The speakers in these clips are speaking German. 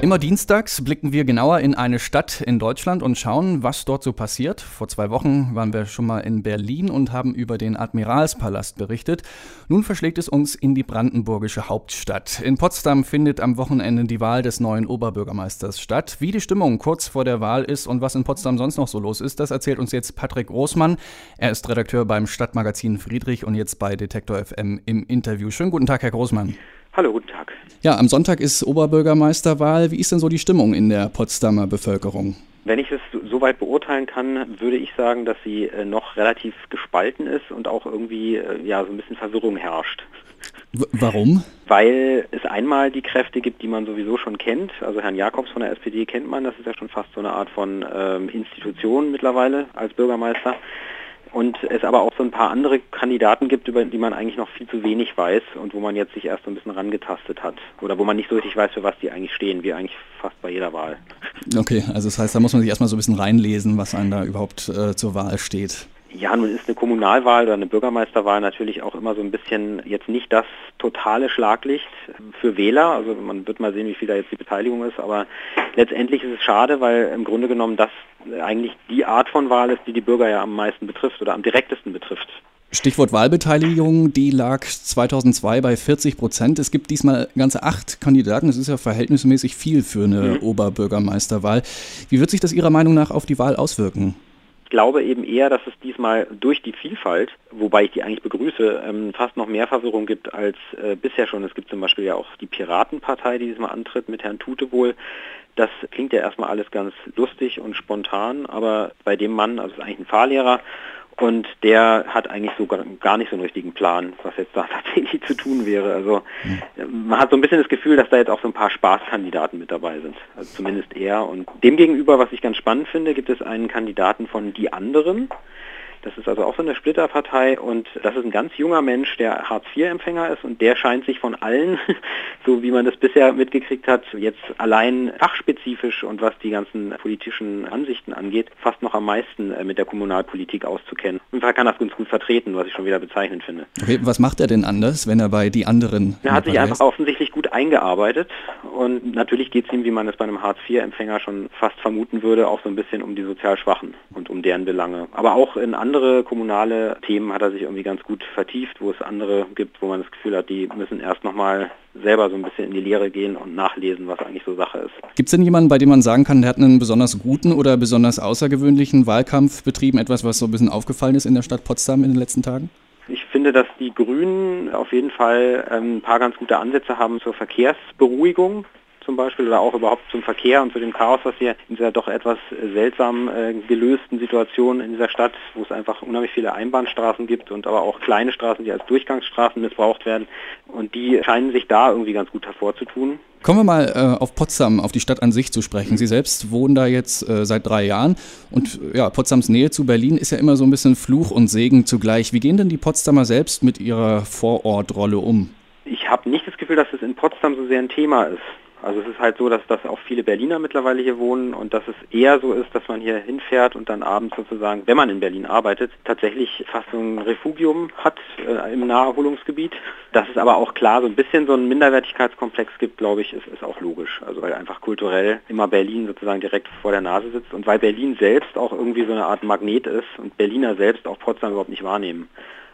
Immer dienstags blicken wir genauer in eine Stadt in Deutschland und schauen, was dort so passiert. Vor zwei Wochen waren wir schon mal in Berlin und haben über den Admiralspalast berichtet. Nun verschlägt es uns in die brandenburgische Hauptstadt. In Potsdam findet am Wochenende die Wahl des neuen Oberbürgermeisters statt. Wie die Stimmung kurz vor der Wahl ist und was in Potsdam sonst noch so los ist, das erzählt uns jetzt Patrick Großmann. Er ist Redakteur beim Stadtmagazin Friedrich und jetzt bei Detektor FM im Interview. Schönen guten Tag, Herr Großmann. Hallo, guten Tag. Ja, am Sonntag ist Oberbürgermeisterwahl. Wie ist denn so die Stimmung in der Potsdamer Bevölkerung? Wenn ich es soweit beurteilen kann, würde ich sagen, dass sie äh, noch relativ gespalten ist und auch irgendwie äh, ja so ein bisschen Verwirrung herrscht. W warum? Weil es einmal die Kräfte gibt, die man sowieso schon kennt. Also Herrn Jakobs von der SPD kennt man, das ist ja schon fast so eine Art von ähm, Institution mittlerweile als Bürgermeister und es aber auch so ein paar andere Kandidaten gibt, über die man eigentlich noch viel zu wenig weiß und wo man jetzt sich erst so ein bisschen rangetastet hat oder wo man nicht so richtig weiß, für was die eigentlich stehen, wie eigentlich fast bei jeder Wahl. Okay, also das heißt, da muss man sich erstmal so ein bisschen reinlesen, was einem da überhaupt äh, zur Wahl steht. Ja, nun ist eine Kommunalwahl oder eine Bürgermeisterwahl natürlich auch immer so ein bisschen jetzt nicht das totale Schlaglicht für Wähler. Also man wird mal sehen, wie viel da jetzt die Beteiligung ist, aber letztendlich ist es schade, weil im Grunde genommen das eigentlich die Art von Wahl ist, die die Bürger ja am meisten betrifft oder am direktesten betrifft. Stichwort Wahlbeteiligung, die lag 2002 bei 40 Prozent. Es gibt diesmal ganze acht Kandidaten. Das ist ja verhältnismäßig viel für eine mhm. Oberbürgermeisterwahl. Wie wird sich das Ihrer Meinung nach auf die Wahl auswirken? Ich glaube eben eher, dass es diesmal durch die Vielfalt, wobei ich die eigentlich begrüße, ähm, fast noch mehr Verwirrung gibt als äh, bisher schon. Es gibt zum Beispiel ja auch die Piratenpartei, die diesmal antritt mit Herrn Tute wohl. Das klingt ja erstmal alles ganz lustig und spontan, aber bei dem Mann, also ist eigentlich ein Fahrlehrer, und der hat eigentlich so gar nicht so einen richtigen Plan, was jetzt da tatsächlich zu tun wäre. Also man hat so ein bisschen das Gefühl, dass da jetzt auch so ein paar Spaßkandidaten mit dabei sind. Also zumindest er. Und demgegenüber, was ich ganz spannend finde, gibt es einen Kandidaten von Die Anderen. Das ist also auch so eine Splitterpartei und das ist ein ganz junger Mensch, der Hartz-IV-Empfänger ist und der scheint sich von allen, so wie man das bisher mitgekriegt hat, jetzt allein fachspezifisch und was die ganzen politischen Ansichten angeht, fast noch am meisten äh, mit der Kommunalpolitik auszukennen. Und er kann das ganz gut vertreten, was ich schon wieder bezeichnend finde. Okay, was macht er denn anders, wenn er bei die anderen? Er hat sich einfach offensichtlich gut eingearbeitet und natürlich geht es ihm, wie man es bei einem Hartz-IV-Empfänger schon fast vermuten würde, auch so ein bisschen um die sozial Schwachen und um deren Belange. Aber auch in anderen andere kommunale Themen hat er sich irgendwie ganz gut vertieft, wo es andere gibt, wo man das Gefühl hat, die müssen erst nochmal selber so ein bisschen in die Lehre gehen und nachlesen, was eigentlich so Sache ist. Gibt es denn jemanden, bei dem man sagen kann, der hat einen besonders guten oder besonders außergewöhnlichen Wahlkampf betrieben? Etwas, was so ein bisschen aufgefallen ist in der Stadt Potsdam in den letzten Tagen? Ich finde, dass die Grünen auf jeden Fall ähm, ein paar ganz gute Ansätze haben zur Verkehrsberuhigung zum Beispiel oder auch überhaupt zum Verkehr und zu dem Chaos, was hier in dieser doch etwas seltsam äh, gelösten Situation in dieser Stadt, wo es einfach unheimlich viele Einbahnstraßen gibt und aber auch kleine Straßen, die als Durchgangsstraßen missbraucht werden. Und die scheinen sich da irgendwie ganz gut hervorzutun. Kommen wir mal äh, auf Potsdam, auf die Stadt an sich zu sprechen. Sie selbst wohnen da jetzt äh, seit drei Jahren und ja, Potsdams Nähe zu Berlin ist ja immer so ein bisschen Fluch und Segen zugleich. Wie gehen denn die Potsdamer selbst mit ihrer Vorortrolle um? Ich habe nicht das Gefühl, dass es in Potsdam so sehr ein Thema ist. Also es ist halt so, dass, dass auch viele Berliner mittlerweile hier wohnen und dass es eher so ist, dass man hier hinfährt und dann abends sozusagen, wenn man in Berlin arbeitet, tatsächlich fast so ein Refugium hat äh, im Naherholungsgebiet. Dass es aber auch klar so ein bisschen so einen Minderwertigkeitskomplex gibt, glaube ich, ist, ist auch logisch. Also weil einfach kulturell immer Berlin sozusagen direkt vor der Nase sitzt und weil Berlin selbst auch irgendwie so eine Art Magnet ist und Berliner selbst auch Potsdam überhaupt nicht wahrnehmen.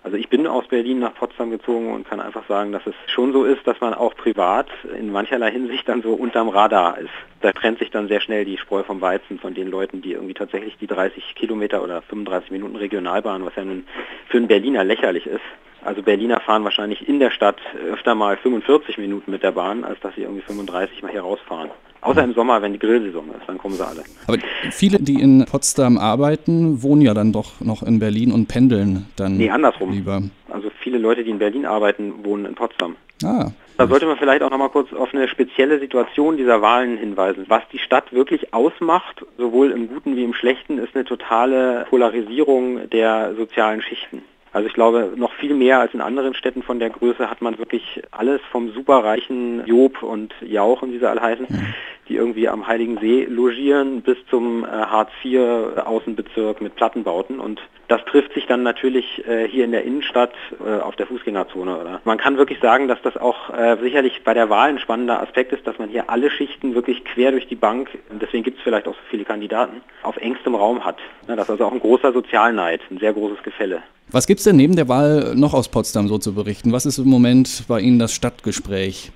Also ich bin aus Berlin nach Potsdam gezogen und kann einfach sagen, dass es schon so ist, dass man auch privat in mancherlei Hinsicht dann so unterm Radar ist. Da trennt sich dann sehr schnell die Spreu vom Weizen von den Leuten, die irgendwie tatsächlich die 30 Kilometer oder 35 Minuten Regionalbahn, was ja nun für einen Berliner lächerlich ist, also Berliner fahren wahrscheinlich in der Stadt öfter mal 45 Minuten mit der Bahn, als dass sie irgendwie 35 mal hier rausfahren. Außer im Sommer, wenn die Grillsaison ist, dann kommen sie alle. Aber viele, die in Potsdam arbeiten, wohnen ja dann doch noch in Berlin und pendeln dann nee, andersrum. lieber. Also viele Leute, die in Berlin arbeiten, wohnen in Potsdam. Ah. Da sollte man vielleicht auch noch mal kurz auf eine spezielle Situation dieser Wahlen hinweisen. Was die Stadt wirklich ausmacht, sowohl im Guten wie im Schlechten, ist eine totale Polarisierung der sozialen Schichten. Also ich glaube, noch viel mehr als in anderen Städten von der Größe hat man wirklich alles vom superreichen Job und Jauch, wie sie alle heißen, mhm die irgendwie am Heiligen See logieren, bis zum äh, Hartz-IV-Außenbezirk mit Plattenbauten. Und das trifft sich dann natürlich äh, hier in der Innenstadt äh, auf der Fußgängerzone. Oder? Man kann wirklich sagen, dass das auch äh, sicherlich bei der Wahl ein spannender Aspekt ist, dass man hier alle Schichten wirklich quer durch die Bank, und deswegen gibt es vielleicht auch so viele Kandidaten, auf engstem Raum hat. Ja, das ist also auch ein großer Sozialneid, ein sehr großes Gefälle. Was gibt es denn neben der Wahl noch aus Potsdam so zu berichten? Was ist im Moment bei Ihnen das Stadtgespräch?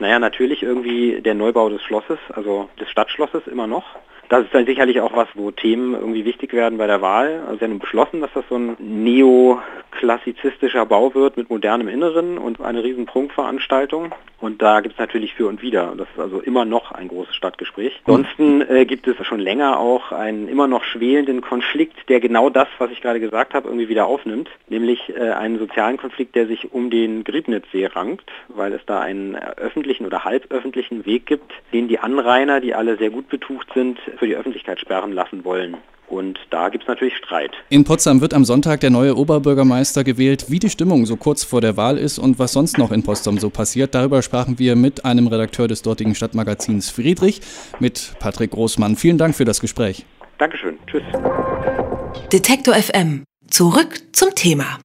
Naja, natürlich irgendwie der Neubau des Schlosses, also des Stadtschlosses immer noch. Das ist dann sicherlich auch was, wo Themen irgendwie wichtig werden bei der Wahl. Also wir haben beschlossen, dass das so ein neoklassizistischer Bau wird mit modernem Inneren und eine riesen Prunkveranstaltung. Und da gibt es natürlich für und wieder. Das ist also immer noch ein großes Stadtgespräch. Ansonsten äh, gibt es schon länger auch einen immer noch schwelenden Konflikt, der genau das, was ich gerade gesagt habe, irgendwie wieder aufnimmt. Nämlich äh, einen sozialen Konflikt, der sich um den Griebnitzsee rankt, weil es da einen öffentlichen oder halböffentlichen Weg gibt, den die Anrainer, die alle sehr gut betucht sind, für die Öffentlichkeit sperren lassen wollen. Und da gibt es natürlich Streit. In Potsdam wird am Sonntag der neue Oberbürgermeister gewählt. Wie die Stimmung so kurz vor der Wahl ist und was sonst noch in Potsdam so passiert, darüber sprachen wir mit einem Redakteur des dortigen Stadtmagazins Friedrich, mit Patrick Großmann. Vielen Dank für das Gespräch. Dankeschön. Tschüss. Detektor FM. Zurück zum Thema.